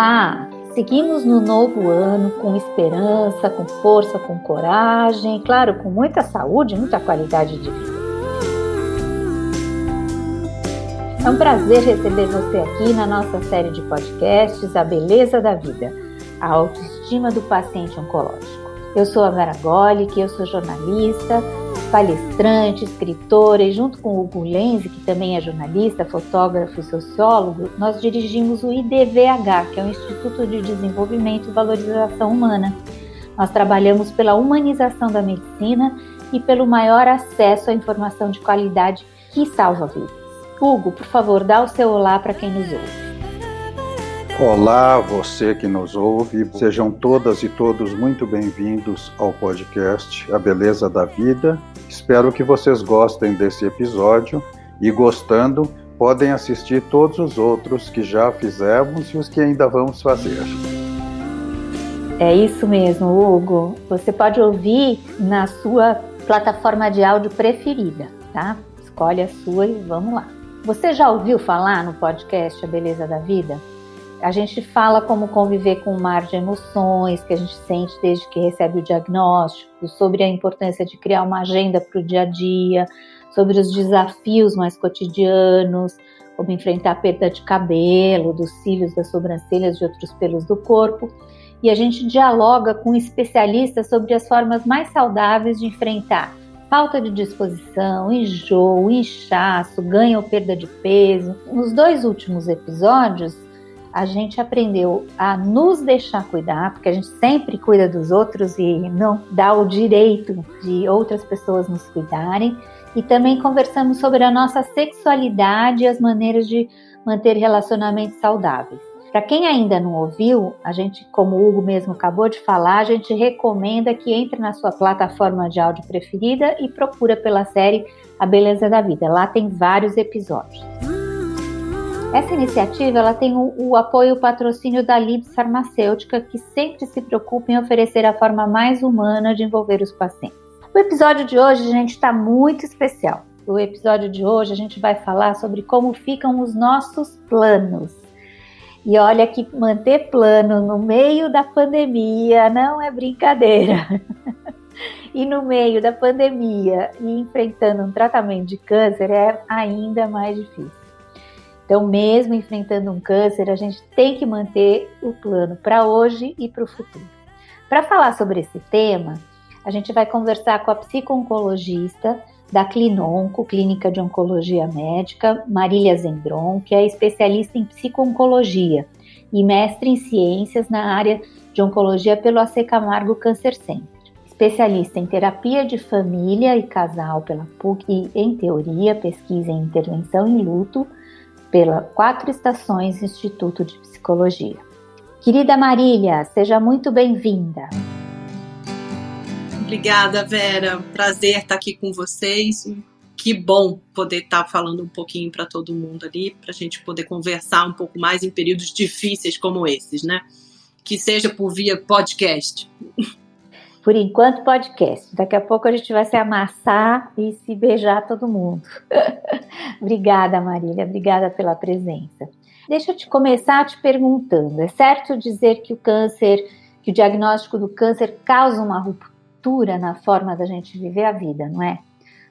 Olá! Seguimos no novo ano com esperança, com força, com coragem, claro, com muita saúde muita qualidade de vida. É um prazer receber você aqui na nossa série de podcasts A Beleza da Vida, a autoestima do paciente oncológico. Eu sou a Vera Golic, eu sou jornalista, palestrante, escritora, e junto com Hugo Lenzi, que também é jornalista, fotógrafo e sociólogo, nós dirigimos o IDVH, que é o Instituto de Desenvolvimento e Valorização Humana. Nós trabalhamos pela humanização da medicina e pelo maior acesso à informação de qualidade que salva vidas. Hugo, por favor, dá o seu olá para quem nos ouve. Olá, você que nos ouve, sejam todas e todos muito bem-vindos ao podcast A Beleza da Vida. Espero que vocês gostem desse episódio e, gostando, podem assistir todos os outros que já fizemos e os que ainda vamos fazer. É isso mesmo, Hugo. Você pode ouvir na sua plataforma de áudio preferida, tá? Escolhe a sua e vamos lá. Você já ouviu falar no podcast A Beleza da Vida? A gente fala como conviver com um mar de emoções que a gente sente desde que recebe o diagnóstico, sobre a importância de criar uma agenda para o dia a dia, sobre os desafios mais cotidianos, como enfrentar a perda de cabelo, dos cílios, das sobrancelhas e outros pelos do corpo. E a gente dialoga com especialistas sobre as formas mais saudáveis de enfrentar falta de disposição, enjoo, inchaço, ganho ou perda de peso. Nos dois últimos episódios, a gente aprendeu a nos deixar cuidar, porque a gente sempre cuida dos outros e não dá o direito de outras pessoas nos cuidarem. E também conversamos sobre a nossa sexualidade e as maneiras de manter relacionamentos saudáveis. Para quem ainda não ouviu, a gente, como o Hugo mesmo acabou de falar, a gente recomenda que entre na sua plataforma de áudio preferida e procura pela série A Beleza da Vida. Lá tem vários episódios. Essa iniciativa ela tem o, o apoio e o patrocínio da Libs Farmacêutica, que sempre se preocupa em oferecer a forma mais humana de envolver os pacientes. O episódio de hoje, gente, está muito especial. O episódio de hoje a gente vai falar sobre como ficam os nossos planos. E olha que manter plano no meio da pandemia não é brincadeira. e no meio da pandemia e enfrentando um tratamento de câncer é ainda mais difícil. Então, mesmo enfrentando um câncer, a gente tem que manter o plano para hoje e para o futuro. Para falar sobre esse tema, a gente vai conversar com a psico-oncologista da Clinonco, Clínica de Oncologia Médica, Marília Zendron, que é especialista em psico-oncologia e mestre em ciências na área de oncologia pelo AC Camargo Cancer Center. Especialista em terapia de família e casal pela PUC e em teoria, pesquisa e intervenção em luto pela Quatro Estações Instituto de Psicologia. Querida Marília, seja muito bem-vinda. Obrigada, Vera. Prazer estar aqui com vocês. Que bom poder estar falando um pouquinho para todo mundo ali, para a gente poder conversar um pouco mais em períodos difíceis como esses, né? Que seja por via podcast. Por enquanto, podcast. Daqui a pouco a gente vai se amassar e se beijar todo mundo. obrigada, Marília. Obrigada pela presença. Deixa eu te começar te perguntando: é certo dizer que o câncer, que o diagnóstico do câncer causa uma ruptura na forma da gente viver a vida, não é?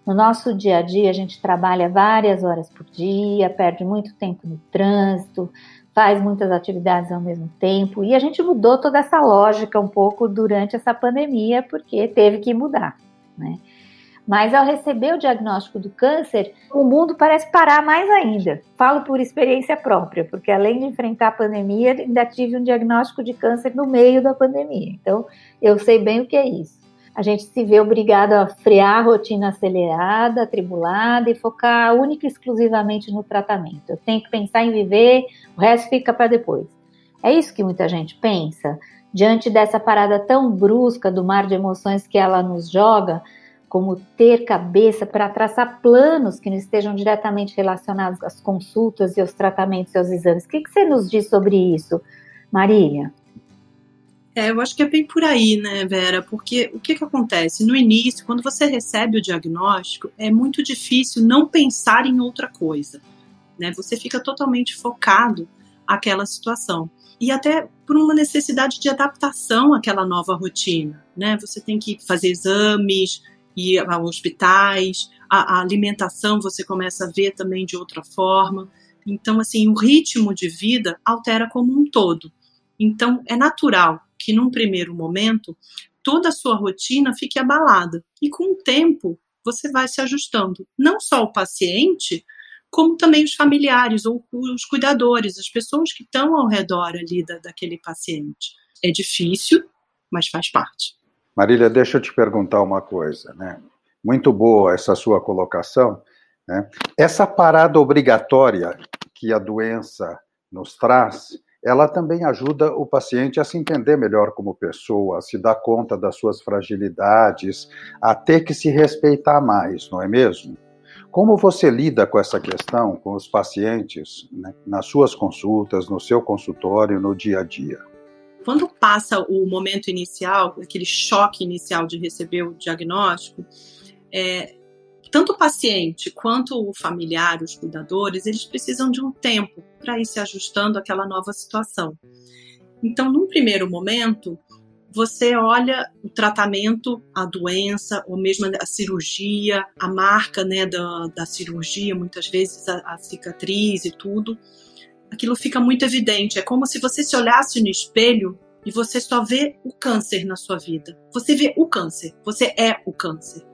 No nosso dia a dia, a gente trabalha várias horas por dia, perde muito tempo no trânsito, faz muitas atividades ao mesmo tempo. E a gente mudou toda essa lógica um pouco durante essa pandemia, porque teve que mudar, né? Mas ao receber o diagnóstico do câncer, o mundo parece parar mais ainda. Falo por experiência própria, porque além de enfrentar a pandemia, ainda tive um diagnóstico de câncer no meio da pandemia. Então, eu sei bem o que é isso a gente se vê obrigado a frear a rotina acelerada, atribulada e focar única e exclusivamente no tratamento. Eu tenho que pensar em viver, o resto fica para depois. É isso que muita gente pensa diante dessa parada tão brusca do mar de emoções que ela nos joga, como ter cabeça para traçar planos que não estejam diretamente relacionados às consultas e aos tratamentos e aos exames. O que, que você nos diz sobre isso, Marília? É, eu acho que é bem por aí, né, Vera? Porque o que, que acontece? No início, quando você recebe o diagnóstico, é muito difícil não pensar em outra coisa. Né? Você fica totalmente focado aquela situação. e até por uma necessidade de adaptação àquela nova rotina, né? Você tem que fazer exames, ir a hospitais, a, a alimentação você começa a ver também de outra forma. Então, assim, o ritmo de vida altera como um todo. Então, é natural que num primeiro momento toda a sua rotina fique abalada. E com o tempo, você vai se ajustando. Não só o paciente, como também os familiares ou os cuidadores, as pessoas que estão ao redor ali da, daquele paciente. É difícil, mas faz parte. Marília, deixa eu te perguntar uma coisa, né? Muito boa essa sua colocação. Né? Essa parada obrigatória que a doença nos traz, ela também ajuda o paciente a se entender melhor como pessoa, a se dar conta das suas fragilidades, a ter que se respeitar mais, não é mesmo? Como você lida com essa questão com os pacientes né, nas suas consultas, no seu consultório, no dia a dia? Quando passa o momento inicial, aquele choque inicial de receber o diagnóstico, é, tanto o paciente quanto o familiar, os cuidadores, eles precisam de um tempo para ir se ajustando àquela nova situação. Então, num primeiro momento, você olha o tratamento, a doença, ou mesmo a cirurgia, a marca né, da, da cirurgia, muitas vezes a, a cicatriz e tudo, aquilo fica muito evidente. É como se você se olhasse no espelho e você só vê o câncer na sua vida. Você vê o câncer, você é o câncer.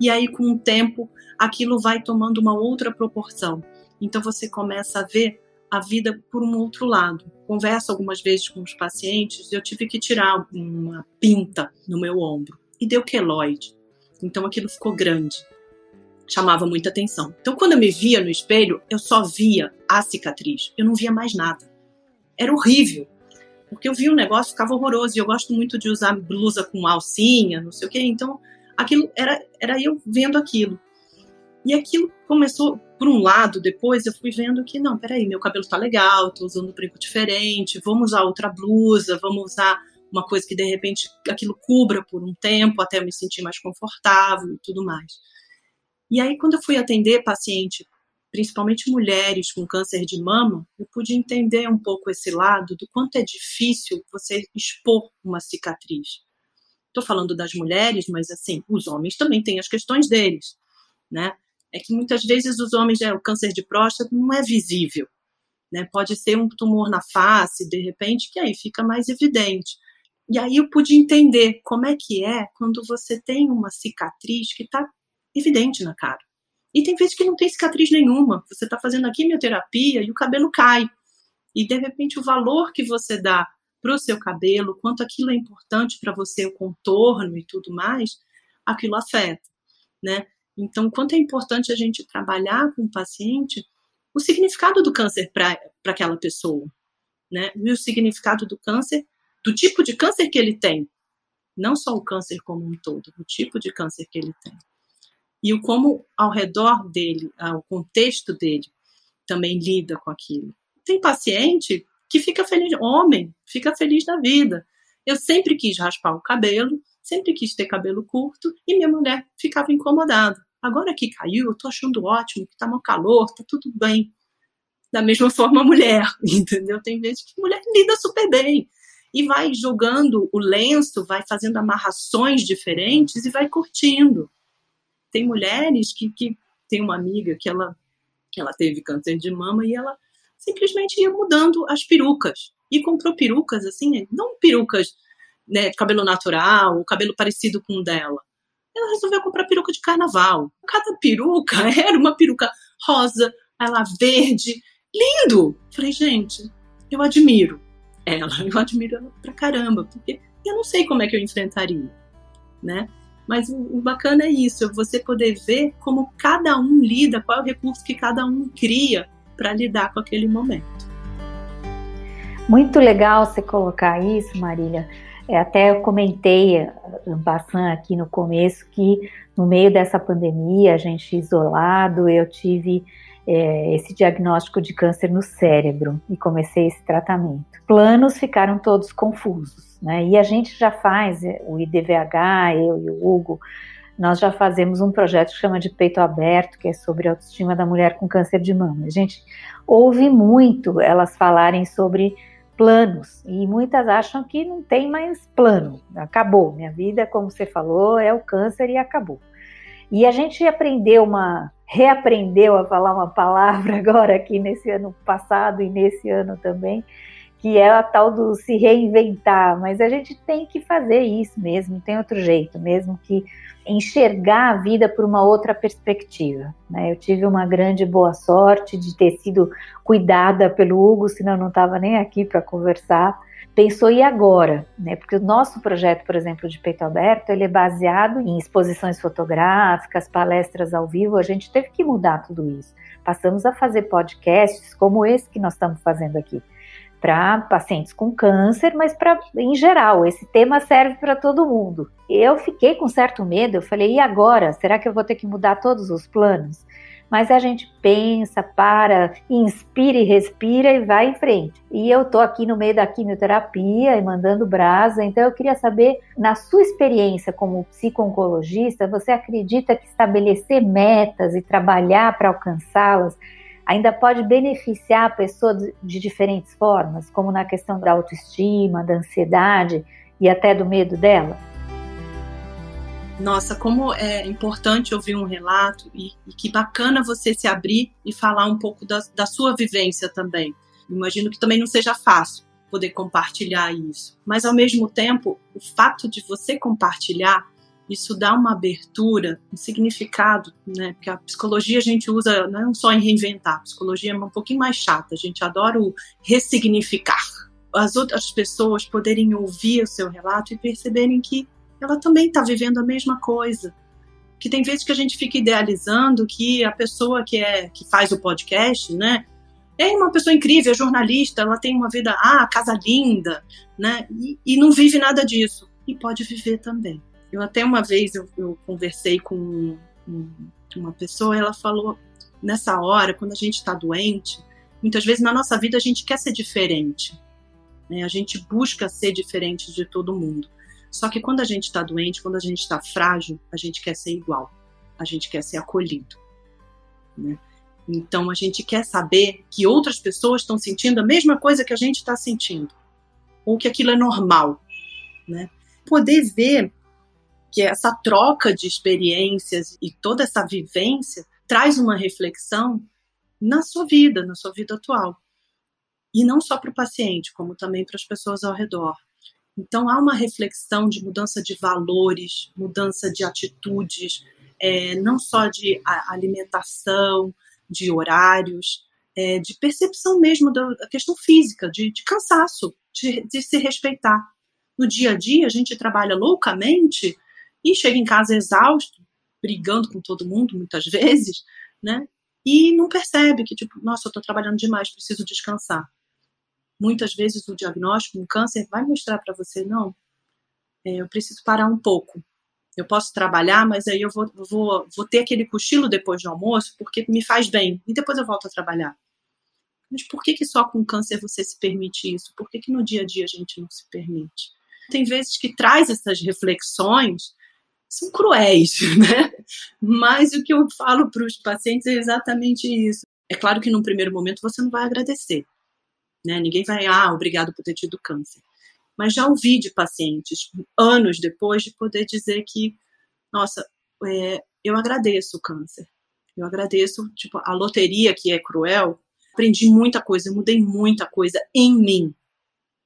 E aí, com o tempo, aquilo vai tomando uma outra proporção. Então, você começa a ver a vida por um outro lado. Converso algumas vezes com os pacientes, eu tive que tirar uma pinta no meu ombro e deu queloide. Então aquilo ficou grande. Chamava muita atenção. Então quando eu me via no espelho, eu só via a cicatriz. Eu não via mais nada. Era horrível. Porque eu via um negócio, ficava horroroso. E eu gosto muito de usar blusa com alcinha, não sei o quê. Então aquilo era, era eu vendo aquilo. E aquilo começou, por um lado, depois eu fui vendo que, não, peraí, meu cabelo tá legal, tô usando um brinco diferente, vamos usar outra blusa, vamos usar uma coisa que de repente aquilo cubra por um tempo até eu me sentir mais confortável e tudo mais. E aí, quando eu fui atender paciente, principalmente mulheres com câncer de mama, eu pude entender um pouco esse lado do quanto é difícil você expor uma cicatriz. Estou falando das mulheres, mas assim, os homens também têm as questões deles, né? é que muitas vezes os homens, é, o câncer de próstata não é visível. Né? Pode ser um tumor na face, de repente, que aí fica mais evidente. E aí eu pude entender como é que é quando você tem uma cicatriz que está evidente na cara. E tem vezes que não tem cicatriz nenhuma. Você está fazendo a quimioterapia e o cabelo cai. E de repente o valor que você dá para o seu cabelo, quanto aquilo é importante para você, o contorno e tudo mais, aquilo afeta, né? Então, quanto é importante a gente trabalhar com o paciente o significado do câncer para aquela pessoa, né? E o significado do câncer, do tipo de câncer que ele tem, não só o câncer como um todo, o tipo de câncer que ele tem. E o como ao redor dele, o contexto dele, também lida com aquilo. Tem paciente que fica feliz, homem, fica feliz da vida. Eu sempre quis raspar o cabelo, sempre quis ter cabelo curto e minha mulher ficava incomodada. Agora que caiu, eu tô achando ótimo, que tá mal calor, tá tudo bem. Da mesma forma, a mulher, entendeu? Tem vezes que mulher lida super bem e vai jogando o lenço, vai fazendo amarrações diferentes e vai curtindo. Tem mulheres que, que tem uma amiga que ela, ela teve câncer de mama e ela simplesmente ia mudando as perucas. E comprou perucas assim, não perucas né, de cabelo natural, ou cabelo parecido com o dela. Ela resolveu comprar peruca de carnaval. Cada peruca era uma peruca rosa, ela verde, lindo. Falei, gente, eu admiro ela, eu admiro ela pra caramba, porque eu não sei como é que eu enfrentaria, né? Mas o, o bacana é isso, é você poder ver como cada um lida, qual é o recurso que cada um cria para lidar com aquele momento. Muito legal você colocar isso, Marília, é, até eu comentei bastante aqui no começo que no meio dessa pandemia, a gente isolado, eu tive é, esse diagnóstico de câncer no cérebro e comecei esse tratamento. Planos ficaram todos confusos, né? E a gente já faz, é, o IDVH, eu e o Hugo, nós já fazemos um projeto que chama de Peito Aberto, que é sobre a autoestima da mulher com câncer de mama. A gente ouve muito elas falarem sobre planos. E muitas acham que não tem mais plano, acabou. Minha vida, como você falou, é o câncer e acabou. E a gente aprendeu uma, reaprendeu a falar uma palavra agora aqui nesse ano passado e nesse ano também, que é a tal do se reinventar, mas a gente tem que fazer isso mesmo, tem outro jeito, mesmo que enxergar a vida por uma outra perspectiva. Né? Eu tive uma grande boa sorte de ter sido cuidada pelo Hugo, senão eu não estava nem aqui para conversar. Pensou e agora, né? Porque o nosso projeto, por exemplo, de peito aberto, ele é baseado em exposições fotográficas, palestras ao vivo. A gente teve que mudar tudo isso. Passamos a fazer podcasts como esse que nós estamos fazendo aqui para pacientes com câncer, mas para em geral, esse tema serve para todo mundo. Eu fiquei com certo medo, eu falei, e agora? Será que eu vou ter que mudar todos os planos? Mas a gente pensa, para, inspira e respira e vai em frente. E eu tô aqui no meio da quimioterapia e mandando brasa, então eu queria saber, na sua experiência como psico-oncologista, você acredita que estabelecer metas e trabalhar para alcançá-las ainda pode beneficiar a pessoa de diferentes formas, como na questão da autoestima, da ansiedade e até do medo dela? Nossa, como é importante ouvir um relato e, e que bacana você se abrir e falar um pouco da, da sua vivência também. Imagino que também não seja fácil poder compartilhar isso, mas ao mesmo tempo, o fato de você compartilhar isso dá uma abertura, um significado, né? Porque a psicologia a gente usa não só em reinventar, a psicologia é um pouquinho mais chata, a gente adora o ressignificar. As outras pessoas poderem ouvir o seu relato e perceberem que ela também está vivendo a mesma coisa. Que tem vezes que a gente fica idealizando que a pessoa que é que faz o podcast, né, é uma pessoa incrível, é jornalista, ela tem uma vida, ah, casa linda, né, e, e não vive nada disso. E pode viver também. Eu até uma vez eu, eu conversei com um, uma pessoa, ela falou nessa hora, quando a gente está doente, muitas vezes na nossa vida a gente quer ser diferente, né? A gente busca ser diferente de todo mundo. Só que quando a gente está doente, quando a gente está frágil, a gente quer ser igual, a gente quer ser acolhido, né? Então a gente quer saber que outras pessoas estão sentindo a mesma coisa que a gente está sentindo, ou que aquilo é normal, né? Poder ver que essa troca de experiências e toda essa vivência traz uma reflexão na sua vida, na sua vida atual. E não só para o paciente, como também para as pessoas ao redor. Então, há uma reflexão de mudança de valores, mudança de atitudes, é, não só de alimentação, de horários, é, de percepção mesmo da, questão física, de, de cansaço, de, de se respeitar. No dia a dia, a gente trabalha loucamente e chega em casa exausto, brigando com todo mundo muitas vezes, né? E não percebe que, tipo, nossa, eu estou trabalhando demais, preciso descansar. Muitas vezes o diagnóstico, um câncer, vai mostrar para você, não, é, eu preciso parar um pouco. Eu posso trabalhar, mas aí eu vou, vou, vou ter aquele cochilo depois do almoço, porque me faz bem, e depois eu volto a trabalhar. Mas por que, que só com câncer você se permite isso? Por que, que no dia a dia a gente não se permite? Tem vezes que traz essas reflexões são cruéis, né? Mas o que eu falo para os pacientes é exatamente isso. É claro que num primeiro momento você não vai agradecer, né? Ninguém vai, ah, obrigado por ter tido câncer. Mas já ouvi de pacientes, anos depois, de poder dizer que, nossa, é, eu agradeço o câncer. Eu agradeço, tipo, a loteria que é cruel. Aprendi muita coisa, mudei muita coisa em mim,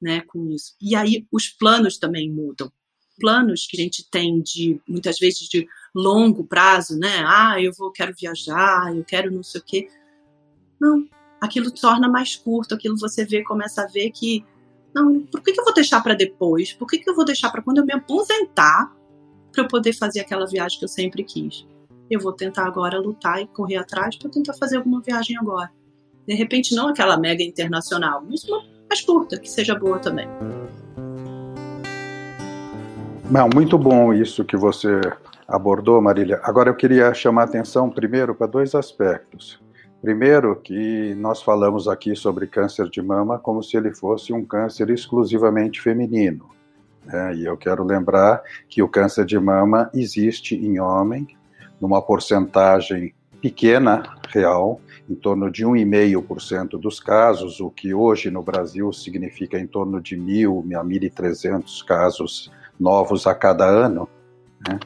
né, com isso. E aí os planos também mudam planos que a gente tem de muitas vezes de longo prazo, né? Ah, eu vou quero viajar, eu quero não sei o quê. Não, aquilo torna mais curto, aquilo você vê, começa a ver que não, por que, que eu vou deixar para depois? Por que, que eu vou deixar para quando eu me aposentar para eu poder fazer aquela viagem que eu sempre quis? Eu vou tentar agora lutar e correr atrás para tentar fazer alguma viagem agora. De repente, não aquela mega internacional, mas uma mais curta, que seja boa também. Não, muito bom isso que você abordou, Marília. Agora eu queria chamar a atenção primeiro para dois aspectos. Primeiro, que nós falamos aqui sobre câncer de mama como se ele fosse um câncer exclusivamente feminino. Né? E eu quero lembrar que o câncer de mama existe em homem, numa porcentagem pequena, real, em torno de 1,5% dos casos, o que hoje no Brasil significa em torno de 1.000 a 1.300 casos novos a cada ano. Né?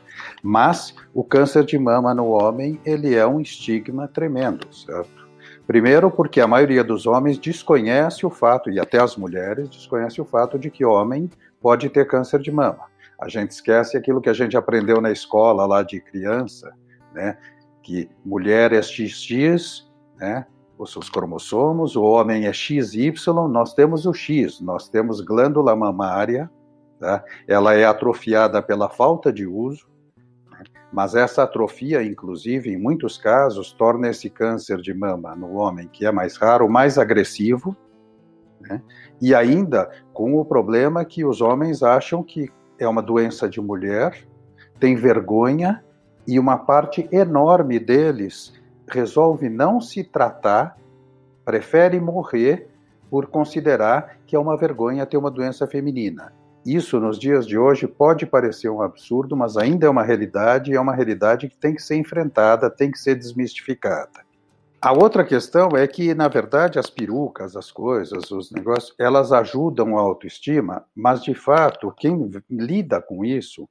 Mas o câncer de mama no homem ele é um estigma tremendo, certo? Primeiro, porque a maioria dos homens desconhece o fato, e até as mulheres desconhece o fato de que homem pode ter câncer de mama. A gente esquece aquilo que a gente aprendeu na escola lá de criança, né? Que mulher é XX, né? Os seus cromossomos, o homem é XY, nós temos o X, nós temos glândula mamária, tá? Ela é atrofiada pela falta de uso, né? mas essa atrofia, inclusive, em muitos casos, torna esse câncer de mama no homem, que é mais raro, mais agressivo, né? E ainda com o problema que os homens acham que é uma doença de mulher, tem vergonha e uma parte enorme deles resolve não se tratar, prefere morrer por considerar que é uma vergonha ter uma doença feminina. Isso, nos dias de hoje, pode parecer um absurdo, mas ainda é uma realidade e é uma realidade que tem que ser enfrentada, tem que ser desmistificada. A outra questão é que, na verdade, as perucas, as coisas, os negócios, elas ajudam a autoestima, mas de fato, quem lida com isso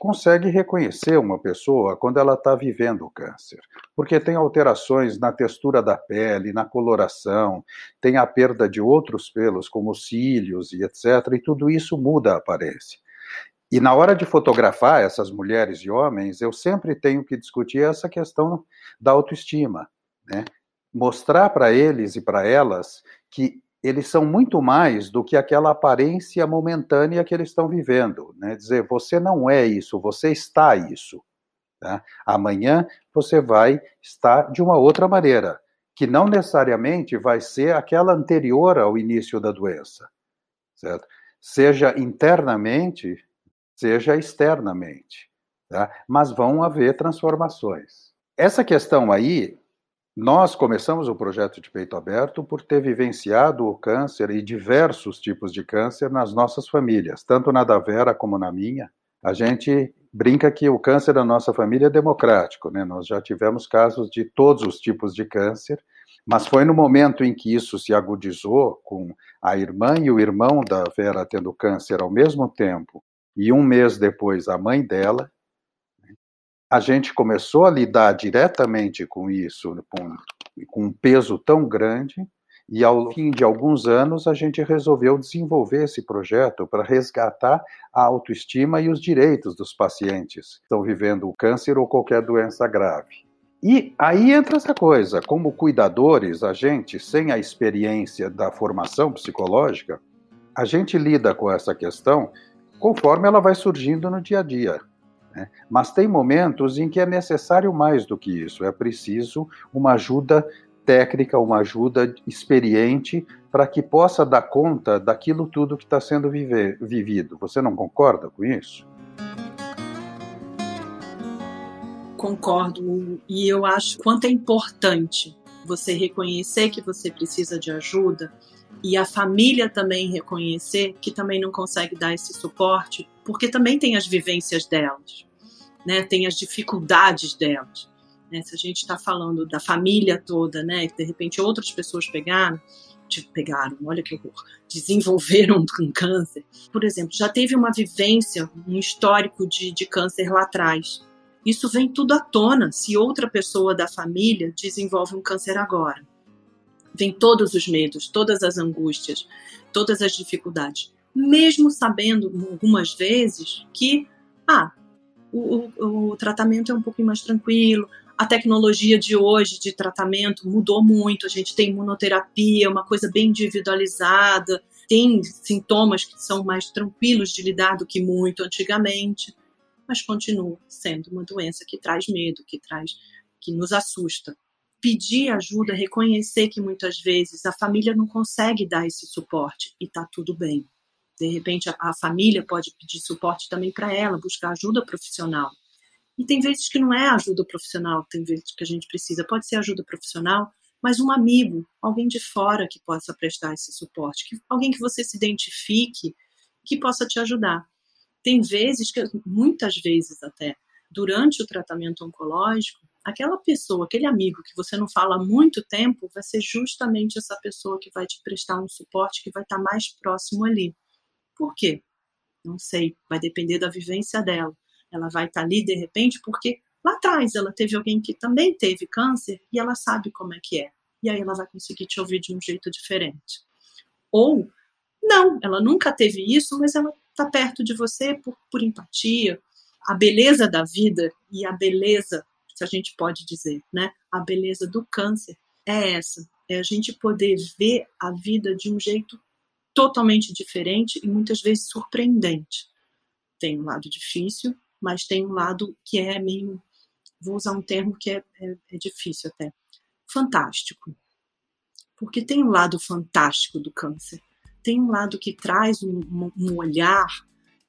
consegue reconhecer uma pessoa quando ela está vivendo o câncer, porque tem alterações na textura da pele, na coloração, tem a perda de outros pelos, como cílios e etc., e tudo isso muda a aparência. E na hora de fotografar essas mulheres e homens, eu sempre tenho que discutir essa questão da autoestima né? Mostrar para eles e para elas que eles são muito mais do que aquela aparência momentânea que eles estão vivendo. Né? Dizer, você não é isso, você está isso. Tá? Amanhã você vai estar de uma outra maneira, que não necessariamente vai ser aquela anterior ao início da doença. Certo? Seja internamente, seja externamente. Tá? Mas vão haver transformações. Essa questão aí nós começamos o projeto de peito aberto por ter vivenciado o câncer e diversos tipos de câncer nas nossas famílias, tanto na da Vera como na minha. A gente brinca que o câncer da nossa família é democrático, né? Nós já tivemos casos de todos os tipos de câncer, mas foi no momento em que isso se agudizou com a irmã e o irmão da Vera tendo câncer ao mesmo tempo, e um mês depois a mãe dela, a gente começou a lidar diretamente com isso, com, com um peso tão grande, e ao fim de alguns anos a gente resolveu desenvolver esse projeto para resgatar a autoestima e os direitos dos pacientes que estão vivendo o câncer ou qualquer doença grave. E aí entra essa coisa, como cuidadores, a gente, sem a experiência da formação psicológica, a gente lida com essa questão conforme ela vai surgindo no dia a dia. Né? Mas tem momentos em que é necessário mais do que isso, é preciso uma ajuda técnica, uma ajuda experiente para que possa dar conta daquilo tudo que está sendo viver, vivido. Você não concorda com isso? Concordo, e eu acho quanto é importante você reconhecer que você precisa de ajuda e a família também reconhecer que também não consegue dar esse suporte, porque também tem as vivências delas, né? Tem as dificuldades delas. Né? Se a gente está falando da família toda, né? De repente outras pessoas pegaram, pegaram, olha que horror, desenvolveram um câncer. Por exemplo, já teve uma vivência, um histórico de, de câncer lá atrás. Isso vem tudo à tona se outra pessoa da família desenvolve um câncer agora vem todos os medos, todas as angústias, todas as dificuldades, mesmo sabendo algumas vezes que ah, o, o, o tratamento é um pouquinho mais tranquilo, a tecnologia de hoje de tratamento mudou muito, a gente tem imunoterapia, uma coisa bem individualizada, tem sintomas que são mais tranquilos de lidar do que muito antigamente, mas continua sendo uma doença que traz medo, que traz que nos assusta pedir ajuda, reconhecer que muitas vezes a família não consegue dar esse suporte e tá tudo bem. De repente a, a família pode pedir suporte também para ela, buscar ajuda profissional. E tem vezes que não é ajuda profissional, tem vezes que a gente precisa, pode ser ajuda profissional, mas um amigo, alguém de fora que possa prestar esse suporte, que, alguém que você se identifique, que possa te ajudar. Tem vezes que, muitas vezes até, durante o tratamento oncológico, aquela pessoa, aquele amigo que você não fala há muito tempo, vai ser justamente essa pessoa que vai te prestar um suporte, que vai estar mais próximo ali. Por quê? Não sei, vai depender da vivência dela. Ela vai estar ali de repente porque lá atrás ela teve alguém que também teve câncer e ela sabe como é que é. E aí ela vai conseguir te ouvir de um jeito diferente. Ou não, ela nunca teve isso, mas ela está perto de você por, por empatia. A beleza da vida e a beleza se a gente pode dizer, né? A beleza do câncer é essa, é a gente poder ver a vida de um jeito totalmente diferente e muitas vezes surpreendente. Tem um lado difícil, mas tem um lado que é meio, vou usar um termo que é, é, é difícil até, fantástico. Porque tem um lado fantástico do câncer. Tem um lado que traz um, um olhar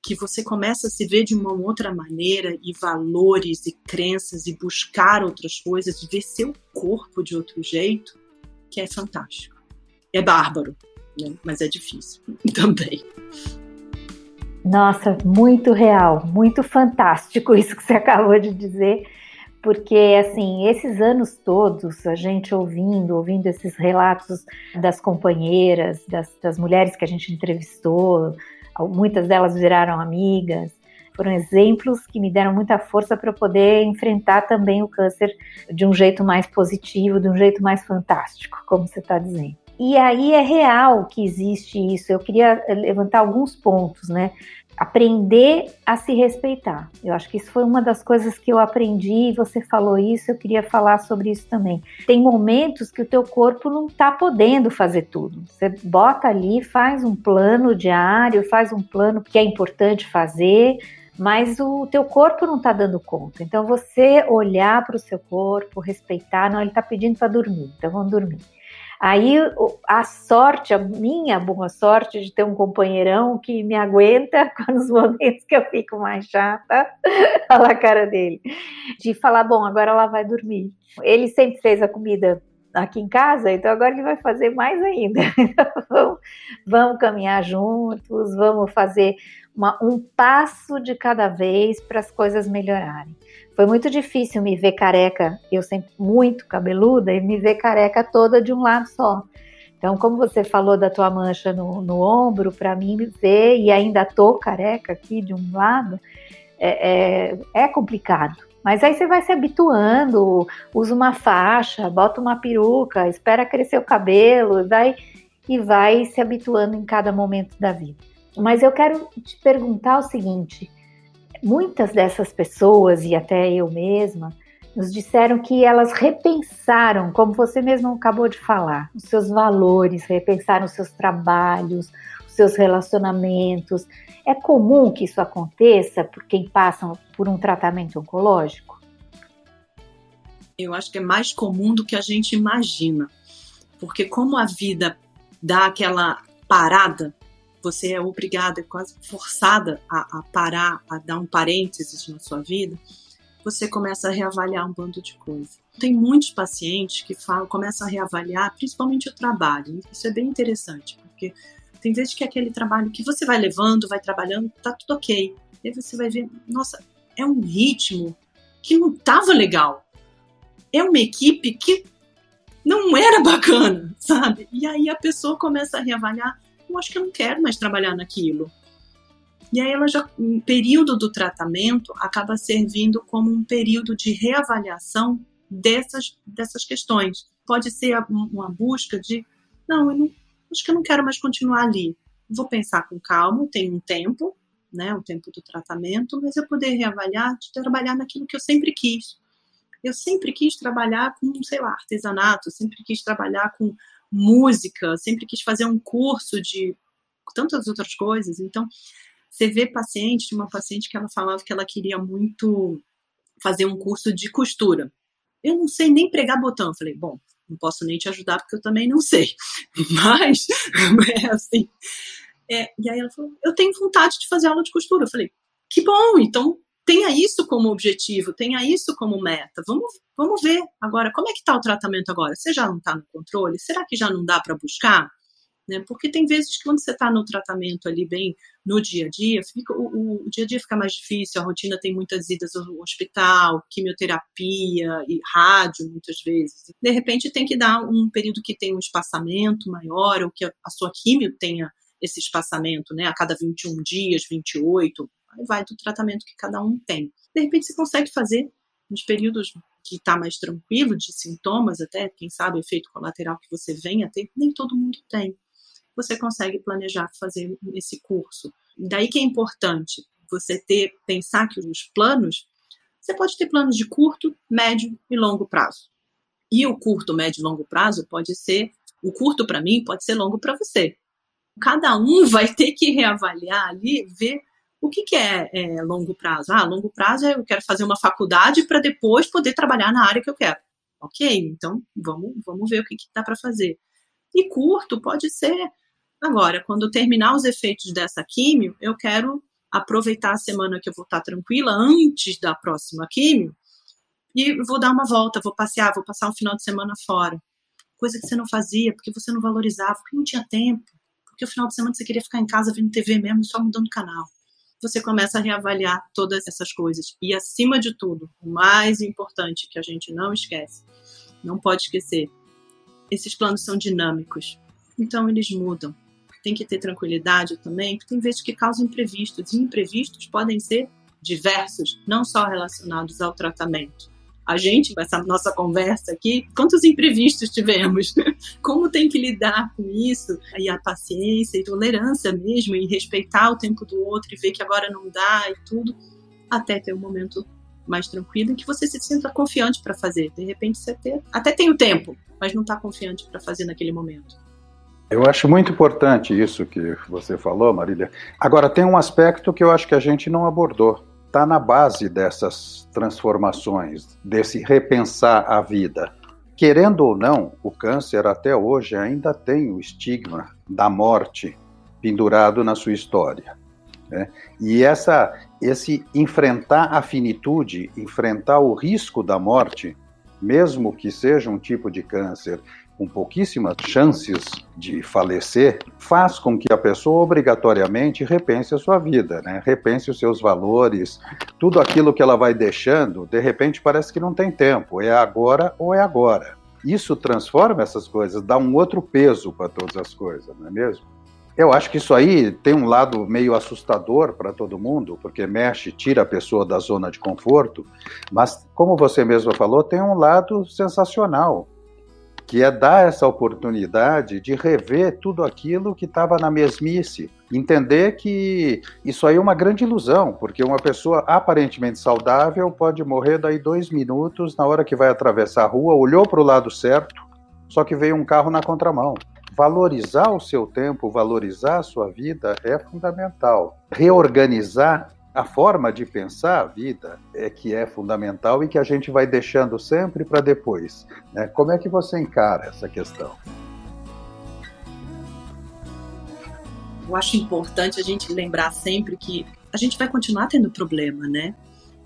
que você começa a se ver de uma outra maneira e valores e crenças e buscar outras coisas, ver seu corpo de outro jeito, que é fantástico. É bárbaro, né? mas é difícil também. Nossa, muito real, muito fantástico isso que você acabou de dizer, porque assim, esses anos todos, a gente ouvindo, ouvindo esses relatos das companheiras, das, das mulheres que a gente entrevistou, muitas delas viraram amigas. Foram exemplos que me deram muita força para eu poder enfrentar também o câncer de um jeito mais positivo, de um jeito mais fantástico, como você está dizendo. E aí é real que existe isso. Eu queria levantar alguns pontos, né? Aprender a se respeitar. Eu acho que isso foi uma das coisas que eu aprendi e você falou isso, eu queria falar sobre isso também. Tem momentos que o teu corpo não está podendo fazer tudo. Você bota ali, faz um plano diário, faz um plano que é importante fazer, mas o teu corpo não está dando conta. Então você olhar para o seu corpo, respeitar, não, ele está pedindo para dormir, então vamos dormir. Aí a sorte, a minha boa sorte de ter um companheirão que me aguenta nos momentos que eu fico mais chata, olha a cara dele, de falar, bom, agora ela vai dormir. Ele sempre fez a comida aqui em casa, então agora ele vai fazer mais ainda. vamos, vamos caminhar juntos, vamos fazer uma, um passo de cada vez para as coisas melhorarem. Foi muito difícil me ver careca, eu sempre muito cabeluda, e me ver careca toda de um lado só. Então, como você falou da tua mancha no, no ombro, para mim ver, e ainda tô careca aqui de um lado, é, é, é complicado. Mas aí você vai se habituando, usa uma faixa, bota uma peruca, espera crescer o cabelo, vai e vai se habituando em cada momento da vida. Mas eu quero te perguntar o seguinte: muitas dessas pessoas, e até eu mesma, nos disseram que elas repensaram, como você mesmo acabou de falar, os seus valores, repensaram os seus trabalhos, os seus relacionamentos. É comum que isso aconteça por quem passa por um tratamento oncológico? Eu acho que é mais comum do que a gente imagina. Porque como a vida dá aquela parada você é obrigada, quase forçada a, a parar, a dar um parênteses na sua vida, você começa a reavaliar um bando de coisas. Tem muitos pacientes que falam, começam a reavaliar, principalmente o trabalho. Isso é bem interessante, porque tem vezes que é aquele trabalho que você vai levando, vai trabalhando, tá tudo ok. Aí você vai ver, nossa, é um ritmo que não tava legal. É uma equipe que não era bacana, sabe? E aí a pessoa começa a reavaliar eu acho que eu não quero mais trabalhar naquilo. E aí ela já, um período do tratamento acaba servindo como um período de reavaliação dessas, dessas questões. Pode ser uma busca de, não, eu não, acho que eu não quero mais continuar ali. Vou pensar com calma, tem um tempo, né, o tempo do tratamento, mas eu poder reavaliar, de trabalhar naquilo que eu sempre quis. Eu sempre quis trabalhar com, sei lá, artesanato, sempre quis trabalhar com música, sempre quis fazer um curso de tantas outras coisas. Então, você vê paciente, uma paciente que ela falava que ela queria muito fazer um curso de costura. Eu não sei nem pregar botão. Eu falei, bom, não posso nem te ajudar porque eu também não sei. Mas é assim. É, e aí ela falou, eu tenho vontade de fazer aula de costura. Eu falei, que bom, então tenha isso como objetivo, tenha isso como meta. Vamos, vamos ver agora como é que está o tratamento agora. Você já não está no controle? Será que já não dá para buscar? Né? Porque tem vezes que quando você está no tratamento ali bem no dia a dia, fica, o, o, dia a dia fica mais difícil, a rotina tem muitas idas ao hospital, quimioterapia e rádio, muitas vezes. De repente, tem que dar um período que tem um espaçamento maior, ou que a, a sua quimio tenha esse espaçamento, né, a cada 21 dias, 28, aí vai do tratamento que cada um tem. De repente, você consegue fazer nos períodos que está mais tranquilo, de sintomas até, quem sabe, efeito colateral que você venha ter, nem todo mundo tem você consegue planejar fazer esse curso. Daí que é importante você ter, pensar que os planos, você pode ter planos de curto, médio e longo prazo. E o curto, médio e longo prazo pode ser, o curto para mim pode ser longo para você. Cada um vai ter que reavaliar ali, ver o que, que é, é, longo prazo. Ah, longo prazo é eu quero fazer uma faculdade para depois poder trabalhar na área que eu quero. Ok, então vamos, vamos ver o que, que dá para fazer. E curto pode ser Agora, quando terminar os efeitos dessa químio, eu quero aproveitar a semana que eu vou estar tranquila antes da próxima químio e vou dar uma volta, vou passear, vou passar um final de semana fora. Coisa que você não fazia, porque você não valorizava, porque não tinha tempo, porque o final de semana você queria ficar em casa vendo TV mesmo, só mudando canal. Você começa a reavaliar todas essas coisas. E, acima de tudo, o mais importante que a gente não esquece, não pode esquecer, esses planos são dinâmicos. Então, eles mudam tem que ter tranquilidade também, porque tem vezes que causam imprevistos, e imprevistos podem ser diversos, não só relacionados ao tratamento. A gente, essa nossa conversa aqui, quantos imprevistos tivemos? Como tem que lidar com isso? E a paciência e tolerância mesmo, e respeitar o tempo do outro e ver que agora não dá e tudo, até ter um momento mais tranquilo em que você se sinta confiante para fazer. De repente você ter, até tem o tempo, mas não está confiante para fazer naquele momento. Eu acho muito importante isso que você falou, Marília. Agora, tem um aspecto que eu acho que a gente não abordou. Está na base dessas transformações, desse repensar a vida. Querendo ou não, o câncer até hoje ainda tem o estigma da morte pendurado na sua história. Né? E essa, esse enfrentar a finitude, enfrentar o risco da morte, mesmo que seja um tipo de câncer com pouquíssimas chances de falecer, faz com que a pessoa obrigatoriamente repense a sua vida, né? repense os seus valores, tudo aquilo que ela vai deixando, de repente parece que não tem tempo, é agora ou é agora. Isso transforma essas coisas, dá um outro peso para todas as coisas, não é mesmo? Eu acho que isso aí tem um lado meio assustador para todo mundo, porque mexe, tira a pessoa da zona de conforto, mas, como você mesmo falou, tem um lado sensacional que é dar essa oportunidade de rever tudo aquilo que estava na mesmice. Entender que isso aí é uma grande ilusão, porque uma pessoa aparentemente saudável pode morrer daí dois minutos na hora que vai atravessar a rua, olhou para o lado certo, só que veio um carro na contramão. Valorizar o seu tempo, valorizar a sua vida é fundamental. Reorganizar a forma de pensar a vida é que é fundamental e que a gente vai deixando sempre para depois. Né? Como é que você encara essa questão? Eu acho importante a gente lembrar sempre que a gente vai continuar tendo problema, né?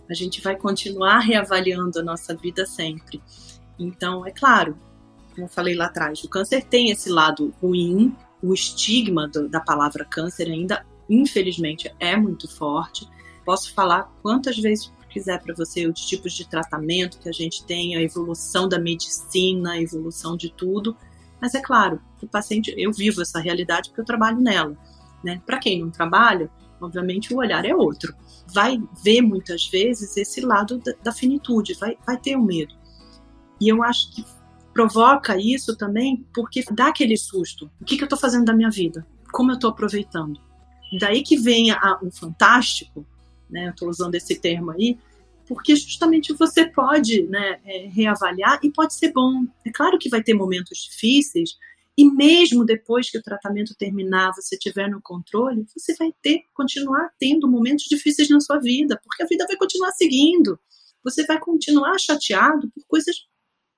A gente vai continuar reavaliando a nossa vida sempre. Então, é claro, como eu falei lá atrás, o câncer tem esse lado ruim, o estigma do, da palavra câncer ainda, infelizmente, é muito forte. Posso falar quantas vezes quiser para você os tipos de tratamento que a gente tem, a evolução da medicina, a evolução de tudo. Mas é claro, o paciente, eu vivo essa realidade porque eu trabalho nela. Né? Para quem não trabalha, obviamente o olhar é outro. Vai ver muitas vezes esse lado da, da finitude, vai, vai ter o um medo. E eu acho que provoca isso também porque dá aquele susto. O que, que eu estou fazendo da minha vida? Como eu estou aproveitando? Daí que vem a, o fantástico, né? Estou usando esse termo aí, porque justamente você pode né, é, reavaliar e pode ser bom. É claro que vai ter momentos difíceis, e mesmo depois que o tratamento terminar, você tiver no controle, você vai ter, continuar tendo momentos difíceis na sua vida, porque a vida vai continuar seguindo. Você vai continuar chateado por coisas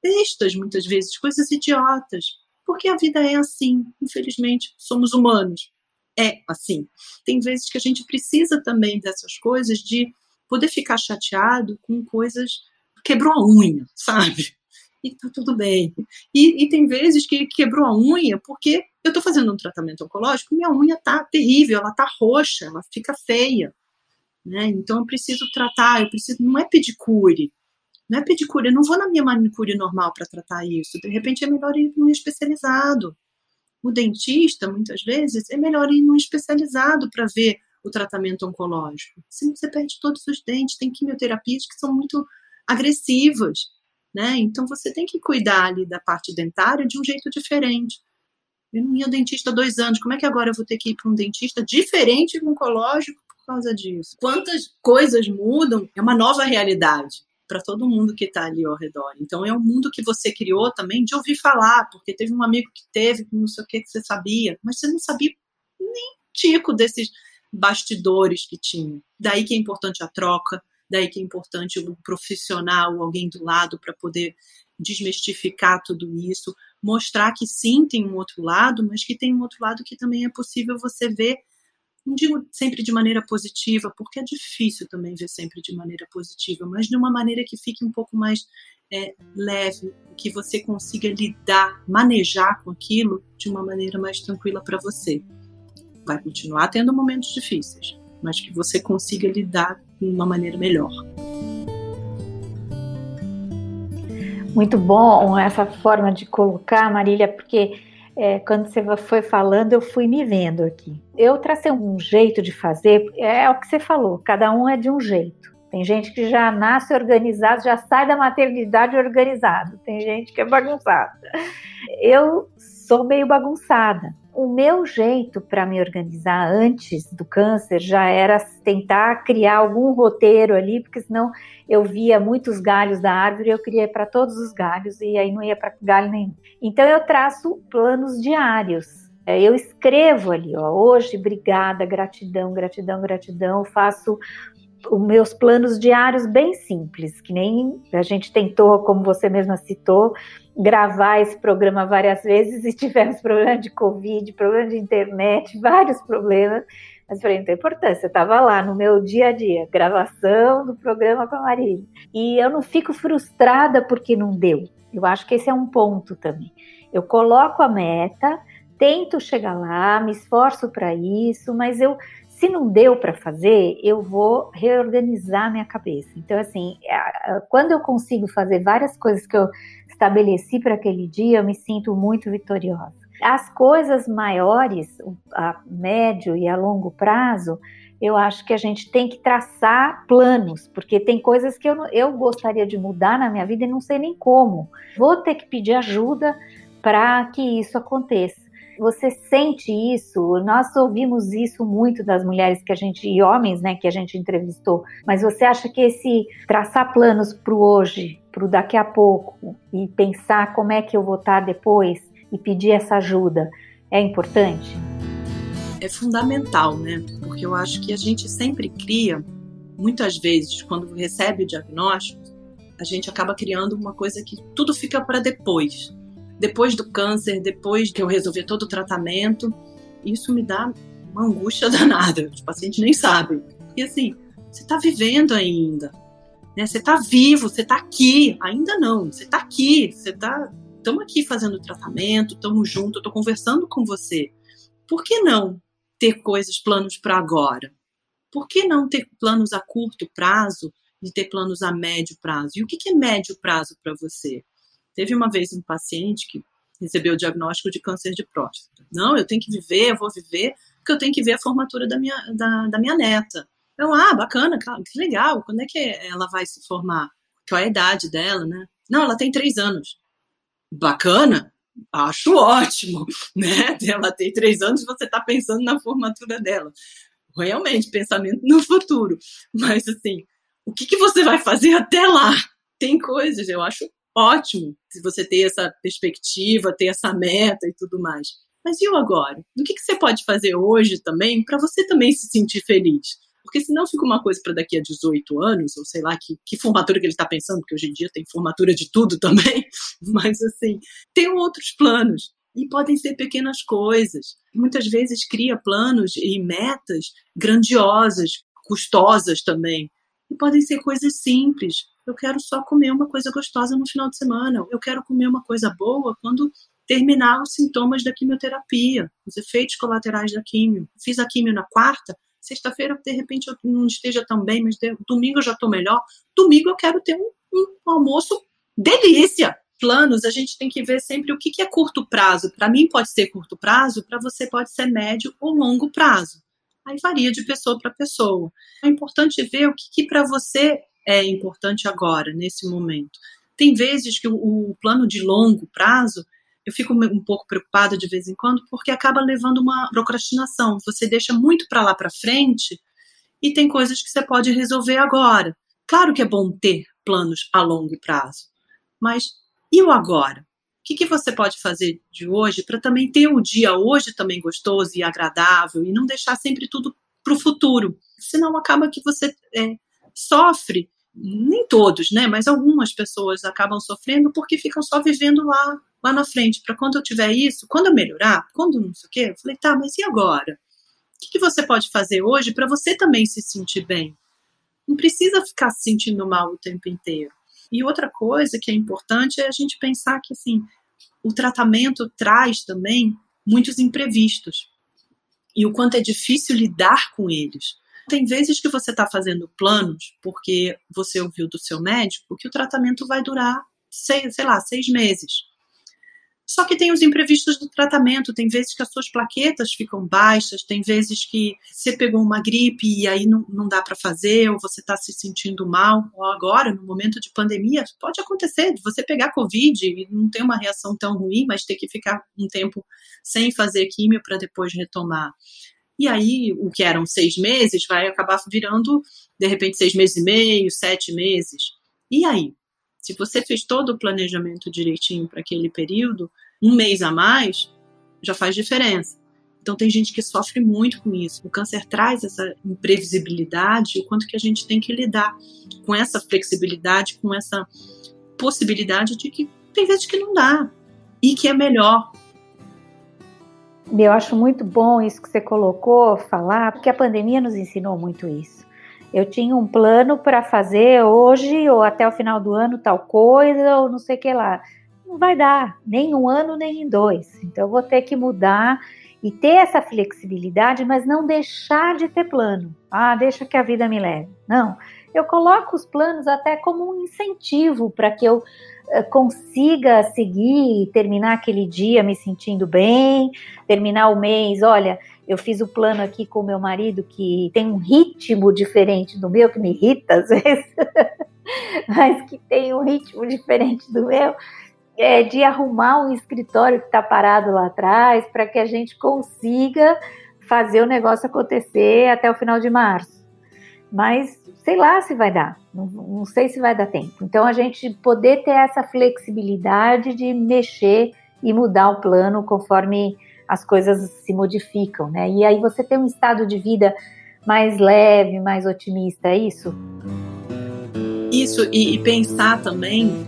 bestas, muitas vezes, coisas idiotas. Porque a vida é assim, infelizmente, somos humanos é assim. Tem vezes que a gente precisa também dessas coisas de poder ficar chateado com coisas quebrou a unha, sabe? e tá tudo bem. E, e, tem vezes que quebrou a unha porque eu tô fazendo um tratamento oncológico, minha unha tá terrível, ela tá roxa, ela fica feia. Né? Então eu preciso tratar, eu preciso, não é pedicure, não é pedicure, eu não vou na minha manicure normal para tratar isso. De repente é melhor ir num especializado. O dentista, muitas vezes, é melhor ir num especializado para ver o tratamento oncológico. Senão você perde todos os dentes, tem quimioterapias que são muito agressivas, né? Então você tem que cuidar ali da parte dentária de um jeito diferente. Eu não ia ao dentista há dois anos, como é que agora eu vou ter que ir para um dentista diferente oncológico por causa disso? Quantas coisas mudam? É uma nova realidade para todo mundo que está ali ao redor. Então é um mundo que você criou também de ouvir falar, porque teve um amigo que teve, não sei o que que você sabia, mas você não sabia nem tico desses bastidores que tinha. Daí que é importante a troca, daí que é importante o profissional, alguém do lado para poder desmistificar tudo isso, mostrar que sim tem um outro lado, mas que tem um outro lado que também é possível você ver não digo sempre de maneira positiva, porque é difícil também ver sempre de maneira positiva, mas de uma maneira que fique um pouco mais é, leve, que você consiga lidar, manejar com aquilo de uma maneira mais tranquila para você. Vai continuar tendo momentos difíceis, mas que você consiga lidar de uma maneira melhor. Muito bom essa forma de colocar, Marília, porque é, quando você foi falando, eu fui me vendo aqui. Eu tracei um jeito de fazer, é o que você falou, cada um é de um jeito. Tem gente que já nasce organizado, já sai da maternidade organizado. Tem gente que é bagunçada. Eu sou meio bagunçada o meu jeito para me organizar antes do câncer já era tentar criar algum roteiro ali, porque senão eu via muitos galhos da árvore, eu queria para todos os galhos e aí não ia para galho nenhum. Então eu traço planos diários. É, eu escrevo ali, ó, hoje, obrigada, gratidão, gratidão, gratidão. Faço os meus planos diários bem simples, que nem a gente tentou, como você mesma citou, gravar esse programa várias vezes e tivemos problema de Covid, problema de internet, vários problemas. Mas falei, não tem importância, eu estava lá no meu dia a dia, gravação do programa com a Marília. E eu não fico frustrada porque não deu. Eu acho que esse é um ponto também. Eu coloco a meta, tento chegar lá, me esforço para isso, mas eu se não deu para fazer, eu vou reorganizar minha cabeça. Então, assim, quando eu consigo fazer várias coisas que eu estabeleci para aquele dia, eu me sinto muito vitoriosa. As coisas maiores, a médio e a longo prazo, eu acho que a gente tem que traçar planos, porque tem coisas que eu, eu gostaria de mudar na minha vida e não sei nem como. Vou ter que pedir ajuda para que isso aconteça. Você sente isso? Nós ouvimos isso muito das mulheres que a gente e homens, né, que a gente entrevistou. Mas você acha que esse traçar planos para o hoje, para o daqui a pouco e pensar como é que eu vou estar depois e pedir essa ajuda é importante? É fundamental, né? Porque eu acho que a gente sempre cria, muitas vezes, quando recebe o diagnóstico, a gente acaba criando uma coisa que tudo fica para depois depois do câncer, depois que eu resolvi todo o tratamento, isso me dá uma angústia danada. Os pacientes nem sabem. E assim, você está vivendo ainda. Né? Você está vivo, você está aqui. Ainda não, você está aqui. Você está. Estamos aqui fazendo tratamento, estamos juntos, estou conversando com você. Por que não ter coisas, planos para agora? Por que não ter planos a curto prazo e ter planos a médio prazo? E o que é médio prazo para você? Teve uma vez um paciente que recebeu o diagnóstico de câncer de próstata. Não, eu tenho que viver, eu vou viver, porque eu tenho que ver a formatura da minha, da, da minha neta. Eu, ah, bacana, que legal, quando é que ela vai se formar? Qual é a idade dela, né? Não, ela tem três anos. Bacana? Acho ótimo, né? Ela tem três anos e você está pensando na formatura dela. Realmente, pensamento no futuro. Mas, assim, o que, que você vai fazer até lá? Tem coisas, eu acho ótimo se você ter essa perspectiva, ter essa meta e tudo mais. Mas e agora? O que, que você pode fazer hoje também para você também se sentir feliz? Porque senão fica uma coisa para daqui a 18 anos, ou sei lá que, que formatura que ele está pensando, porque hoje em dia tem formatura de tudo também, mas assim, tem outros planos. E podem ser pequenas coisas. Muitas vezes cria planos e metas grandiosas, custosas também. E podem ser coisas simples, eu quero só comer uma coisa gostosa no final de semana, eu quero comer uma coisa boa quando terminar os sintomas da quimioterapia, os efeitos colaterais da quimio. Fiz a quimio na quarta, sexta-feira, de repente, eu não esteja tão bem, mas domingo eu já estou melhor. Domingo eu quero ter um, um almoço delícia. Planos, a gente tem que ver sempre o que, que é curto prazo. Para mim pode ser curto prazo, para você pode ser médio ou longo prazo. Aí varia de pessoa para pessoa. É importante ver o que, que para você é importante agora, nesse momento. Tem vezes que o, o plano de longo prazo eu fico um pouco preocupada de vez em quando porque acaba levando uma procrastinação. Você deixa muito para lá para frente e tem coisas que você pode resolver agora. Claro que é bom ter planos a longo prazo, mas e o agora? O que, que você pode fazer de hoje para também ter o dia hoje também gostoso e agradável e não deixar sempre tudo para o futuro? Senão acaba que você é, sofre nem todos, né? Mas algumas pessoas acabam sofrendo porque ficam só vivendo lá, lá na frente. Para quando eu tiver isso, quando eu melhorar, quando não sei o quê, eu falei, tá, mas e agora? O que, que você pode fazer hoje para você também se sentir bem? Não precisa ficar se sentindo mal o tempo inteiro. E outra coisa que é importante é a gente pensar que assim, o tratamento traz também muitos imprevistos. E o quanto é difícil lidar com eles. Tem vezes que você está fazendo planos porque você ouviu do seu médico que o tratamento vai durar, sei lá, seis meses. Só que tem os imprevistos do tratamento, tem vezes que as suas plaquetas ficam baixas, tem vezes que você pegou uma gripe e aí não, não dá para fazer, ou você está se sentindo mal, ou agora, no momento de pandemia, pode acontecer de você pegar Covid e não ter uma reação tão ruim, mas ter que ficar um tempo sem fazer químio para depois retomar. E aí, o que eram seis meses vai acabar virando, de repente, seis meses e meio, sete meses. E aí? Se você fez todo o planejamento direitinho para aquele período, um mês a mais já faz diferença. Então tem gente que sofre muito com isso. O câncer traz essa imprevisibilidade, o quanto que a gente tem que lidar com essa flexibilidade, com essa possibilidade de que tem vezes que não dá e que é melhor eu acho muito bom isso que você colocou, falar, porque a pandemia nos ensinou muito isso. Eu tinha um plano para fazer hoje ou até o final do ano tal coisa ou não sei o que lá. Não vai dar, nem um ano, nem em dois. Então eu vou ter que mudar e ter essa flexibilidade, mas não deixar de ter plano. Ah, deixa que a vida me leve. Não, eu coloco os planos até como um incentivo para que eu consiga seguir e terminar aquele dia me sentindo bem, terminar o mês, olha, eu fiz o plano aqui com meu marido que tem um ritmo diferente do meu, que me irrita às vezes, mas que tem um ritmo diferente do meu, é de arrumar um escritório que está parado lá atrás para que a gente consiga fazer o negócio acontecer até o final de março. Mas sei lá se vai dar, não, não, sei se vai dar tempo. Então a gente poder ter essa flexibilidade de mexer e mudar o plano conforme as coisas se modificam, né? E aí você tem um estado de vida mais leve, mais otimista, é isso? Isso, e, e pensar também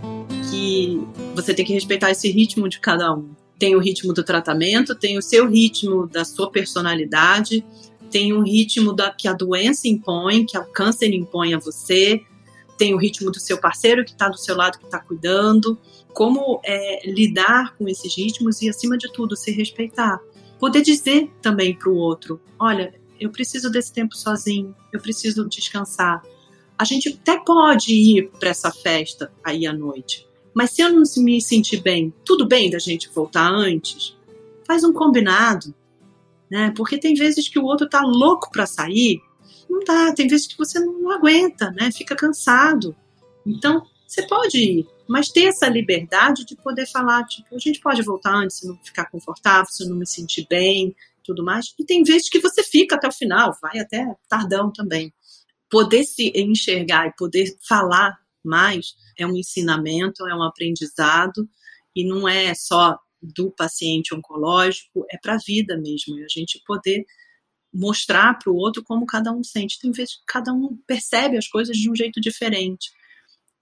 que você tem que respeitar esse ritmo de cada um. Tem o ritmo do tratamento, tem o seu ritmo da sua personalidade, tem um ritmo da, que a doença impõe, que o câncer impõe a você, tem o ritmo do seu parceiro que está do seu lado, que está cuidando, como é, lidar com esses ritmos e, acima de tudo, se respeitar. Poder dizer também para o outro: olha, eu preciso desse tempo sozinho, eu preciso descansar. A gente até pode ir para essa festa aí à noite, mas se eu não me sentir bem, tudo bem da gente voltar antes? Faz um combinado né? Porque tem vezes que o outro tá louco para sair, não dá, tem vezes que você não aguenta, né? Fica cansado. Então, você pode ir, mas ter essa liberdade de poder falar, tipo, a gente pode voltar antes se não ficar confortável, se não me sentir bem, tudo mais. E tem vezes que você fica até o final, vai até tardão também. Poder se enxergar e poder falar mais é um ensinamento, é um aprendizado e não é só do paciente oncológico é para a vida mesmo, e a gente poder mostrar para o outro como cada um sente. Tem vezes que cada um percebe as coisas de um jeito diferente.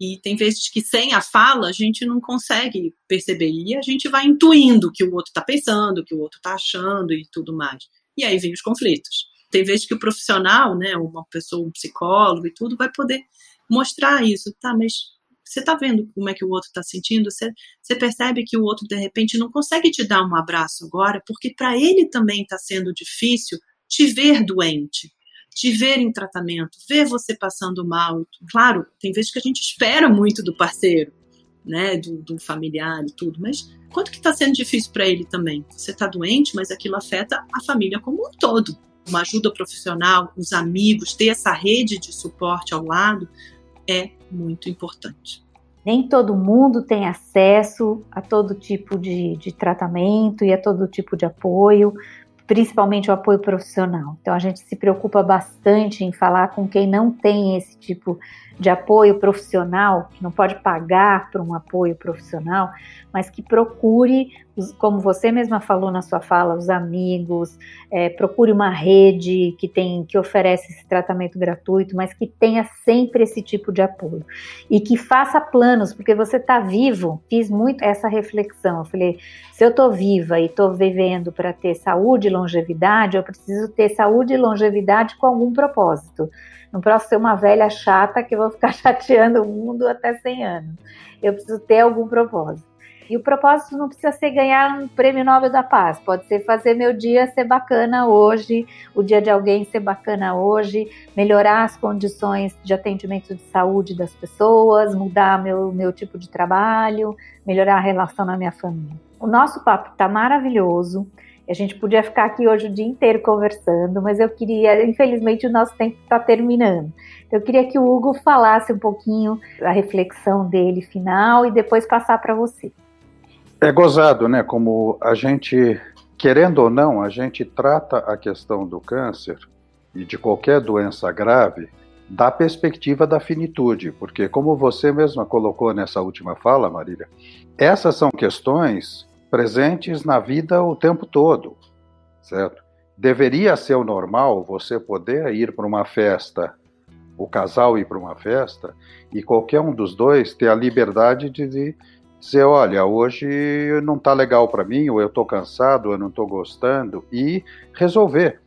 E tem vezes que sem a fala a gente não consegue perceber. E a gente vai intuindo o que o outro está pensando, o que o outro está achando e tudo mais. E aí vem os conflitos. Tem vezes que o profissional, né, uma pessoa, um psicólogo e tudo, vai poder mostrar isso, tá? Mas você está vendo como é que o outro está sentindo? Você, você percebe que o outro, de repente, não consegue te dar um abraço agora, porque para ele também está sendo difícil te ver doente, te ver em tratamento, ver você passando mal. Claro, tem vezes que a gente espera muito do parceiro, né, do, do familiar e tudo, mas quanto que está sendo difícil para ele também? Você está doente, mas aquilo afeta a família como um todo. Uma ajuda profissional, os amigos, ter essa rede de suporte ao lado é muito importante. Nem todo mundo tem acesso a todo tipo de, de tratamento e a todo tipo de apoio, principalmente o apoio profissional. Então a gente se preocupa bastante em falar com quem não tem esse tipo de apoio profissional, que não pode pagar por um apoio profissional, mas que procure, como você mesma falou na sua fala, os amigos, é, procure uma rede que tem, que oferece esse tratamento gratuito, mas que tenha sempre esse tipo de apoio e que faça planos, porque você está vivo. Fiz muito essa reflexão. Eu falei, se eu estou viva e estou vivendo para ter saúde e longevidade, eu preciso ter saúde e longevidade com algum propósito. Não posso ser uma velha chata que vou ficar chateando o mundo até 100 anos. Eu preciso ter algum propósito. E o propósito não precisa ser ganhar um prêmio Nobel da Paz, pode ser fazer meu dia ser bacana hoje, o dia de alguém ser bacana hoje, melhorar as condições de atendimento de saúde das pessoas, mudar meu, meu tipo de trabalho, melhorar a relação na minha família. O nosso papo está maravilhoso. A gente podia ficar aqui hoje o dia inteiro conversando, mas eu queria, infelizmente, o nosso tempo está terminando. Eu queria que o Hugo falasse um pouquinho a reflexão dele final e depois passar para você. É gozado, né? Como a gente, querendo ou não, a gente trata a questão do câncer e de qualquer doença grave da perspectiva da finitude, porque como você mesma colocou nessa última fala, Marília, essas são questões presentes na vida o tempo todo, certo? Deveria ser o normal você poder ir para uma festa, o casal ir para uma festa, e qualquer um dos dois ter a liberdade de dizer, olha, hoje não está legal para mim, ou eu estou cansado, ou eu não estou gostando, e resolver.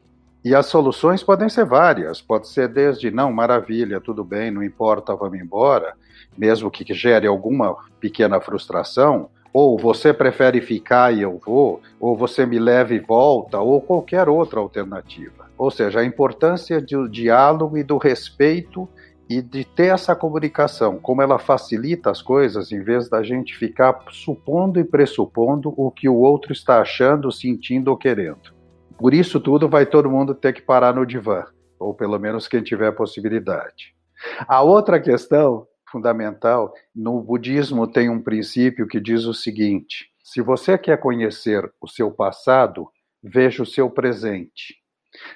E as soluções podem ser várias, pode ser desde, não, maravilha, tudo bem, não importa, vamos embora, mesmo que gere alguma pequena frustração, ou você prefere ficar e eu vou, ou você me leva e volta, ou qualquer outra alternativa. Ou seja, a importância do diálogo e do respeito e de ter essa comunicação, como ela facilita as coisas, em vez da gente ficar supondo e pressupondo o que o outro está achando, sentindo ou querendo. Por isso tudo vai todo mundo ter que parar no divã, ou pelo menos quem tiver possibilidade. A outra questão fundamental. No budismo tem um princípio que diz o seguinte: se você quer conhecer o seu passado, veja o seu presente.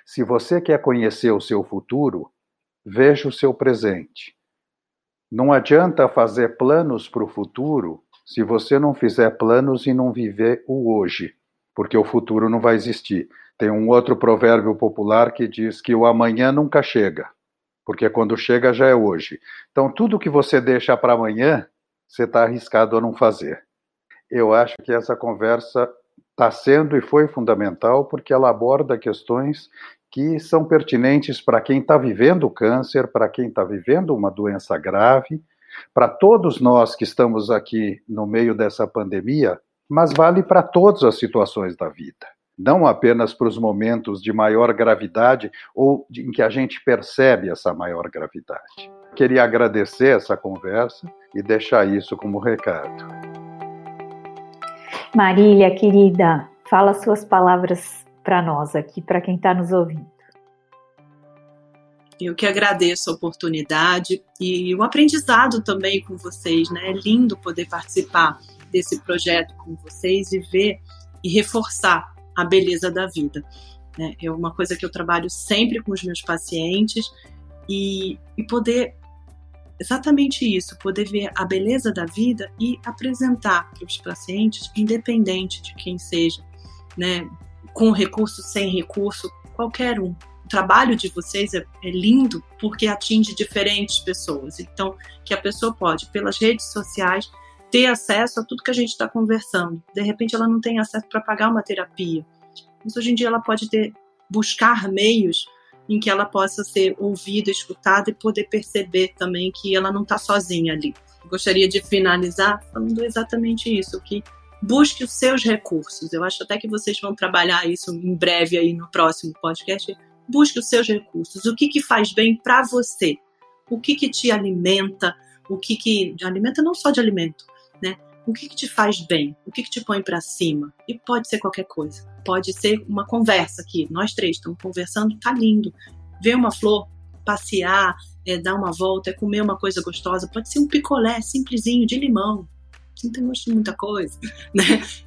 Se você quer conhecer o seu futuro, veja o seu presente. Não adianta fazer planos para o futuro se você não fizer planos e não viver o hoje, porque o futuro não vai existir. Tem um outro provérbio popular que diz que o amanhã nunca chega porque quando chega já é hoje. Então, tudo que você deixa para amanhã, você está arriscado a não fazer. Eu acho que essa conversa está sendo e foi fundamental porque ela aborda questões que são pertinentes para quem está vivendo câncer, para quem está vivendo uma doença grave, para todos nós que estamos aqui no meio dessa pandemia, mas vale para todas as situações da vida não apenas para os momentos de maior gravidade ou em que a gente percebe essa maior gravidade. Queria agradecer essa conversa e deixar isso como recado. Marília, querida, fala suas palavras para nós aqui, para quem está nos ouvindo. Eu que agradeço a oportunidade e o aprendizado também com vocês, né? É lindo poder participar desse projeto com vocês e ver e reforçar a beleza da vida. Né? É uma coisa que eu trabalho sempre com os meus pacientes e, e poder exatamente isso, poder ver a beleza da vida e apresentar para os pacientes, independente de quem seja, né? com recurso, sem recurso, qualquer um. O trabalho de vocês é, é lindo porque atinge diferentes pessoas. Então, que a pessoa pode, pelas redes sociais, ter acesso a tudo que a gente está conversando. De repente, ela não tem acesso para pagar uma terapia, mas hoje em dia ela pode ter buscar meios em que ela possa ser ouvida, escutada e poder perceber também que ela não está sozinha ali. Gostaria de finalizar falando exatamente isso, que busque os seus recursos. Eu acho até que vocês vão trabalhar isso em breve aí no próximo podcast. Busque os seus recursos. O que, que faz bem para você? O que, que te alimenta? O que, que alimenta não só de alimento, né? O que, que te faz bem? O que, que te põe para cima? E pode ser qualquer coisa. Pode ser uma conversa aqui. Nós três estamos conversando, tá lindo. Ver uma flor, passear, é, dar uma volta, é comer uma coisa gostosa. Pode ser um picolé simplesinho de limão. Não tem gosto de muita coisa, né?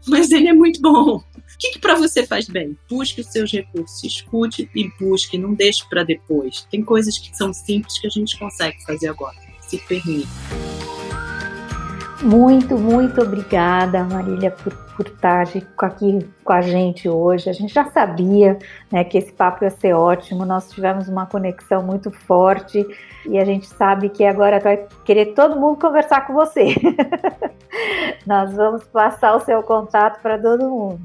Mas ele é muito bom. O que, que para você faz bem? Busque os seus recursos, escute e busque, não deixe para depois. Tem coisas que são simples que a gente consegue fazer agora. Se permita. Muito, muito obrigada, Marília, por, por estar aqui com a gente hoje. A gente já sabia né, que esse papo ia ser ótimo, nós tivemos uma conexão muito forte e a gente sabe que agora vai querer todo mundo conversar com você. nós vamos passar o seu contato para todo mundo.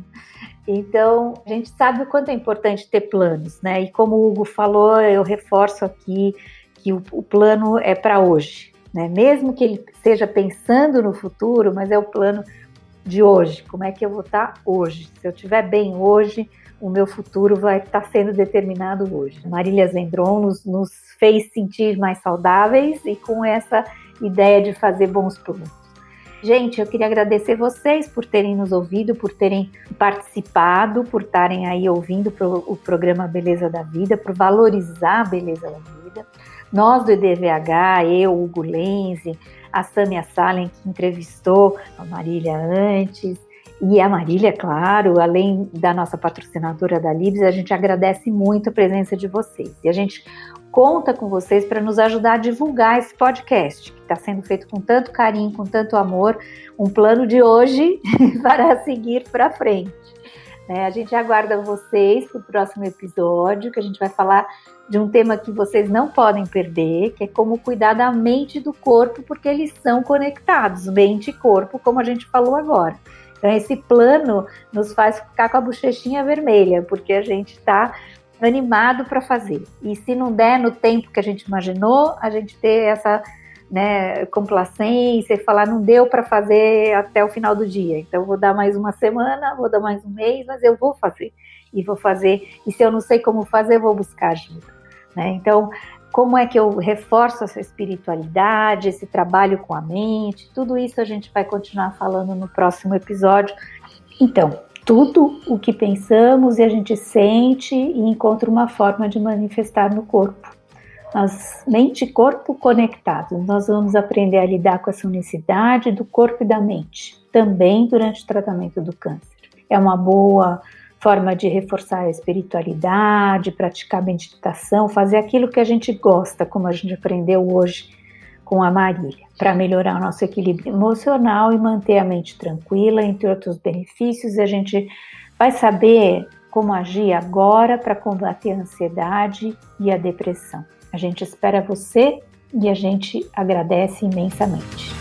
Então, a gente sabe o quanto é importante ter planos, né? E como o Hugo falou, eu reforço aqui que o, o plano é para hoje né? Mesmo que ele esteja pensando no futuro, mas é o plano de hoje. Como é que eu vou estar hoje? Se eu estiver bem hoje, o meu futuro vai estar sendo determinado hoje. Marília Zendron nos, nos fez sentir mais saudáveis e com essa ideia de fazer bons planos. Gente, eu queria agradecer vocês por terem nos ouvido, por terem participado, por estarem aí ouvindo o programa Beleza da Vida, por valorizar a beleza da vida. Nós do EDVH, eu, Hugo Lenze, a Samia Salen, que entrevistou a Marília antes, e a Marília, claro, além da nossa patrocinadora da Libs, a gente agradece muito a presença de vocês. E a gente conta com vocês para nos ajudar a divulgar esse podcast, que está sendo feito com tanto carinho, com tanto amor, um plano de hoje para seguir para frente. É, a gente aguarda vocês para o próximo episódio, que a gente vai falar de um tema que vocês não podem perder, que é como cuidar da mente e do corpo, porque eles são conectados, mente e corpo, como a gente falou agora. Então, esse plano nos faz ficar com a bochechinha vermelha, porque a gente está animado para fazer. E se não der no tempo que a gente imaginou, a gente ter essa né, complacência e falar não deu para fazer até o final do dia. Então vou dar mais uma semana, vou dar mais um mês, mas eu vou fazer e vou fazer. E se eu não sei como fazer, vou buscar ajuda. Né? Então, como é que eu reforço essa espiritualidade, esse trabalho com a mente? Tudo isso a gente vai continuar falando no próximo episódio. Então, tudo o que pensamos e a gente sente e encontra uma forma de manifestar no corpo. Nós, mente e corpo conectados, nós vamos aprender a lidar com essa unicidade do corpo e da mente, também durante o tratamento do câncer. É uma boa forma de reforçar a espiritualidade, praticar meditação, fazer aquilo que a gente gosta, como a gente aprendeu hoje com a Marília, para melhorar o nosso equilíbrio emocional e manter a mente tranquila, entre outros benefícios. A gente vai saber como agir agora para combater a ansiedade e a depressão. A gente espera você e a gente agradece imensamente.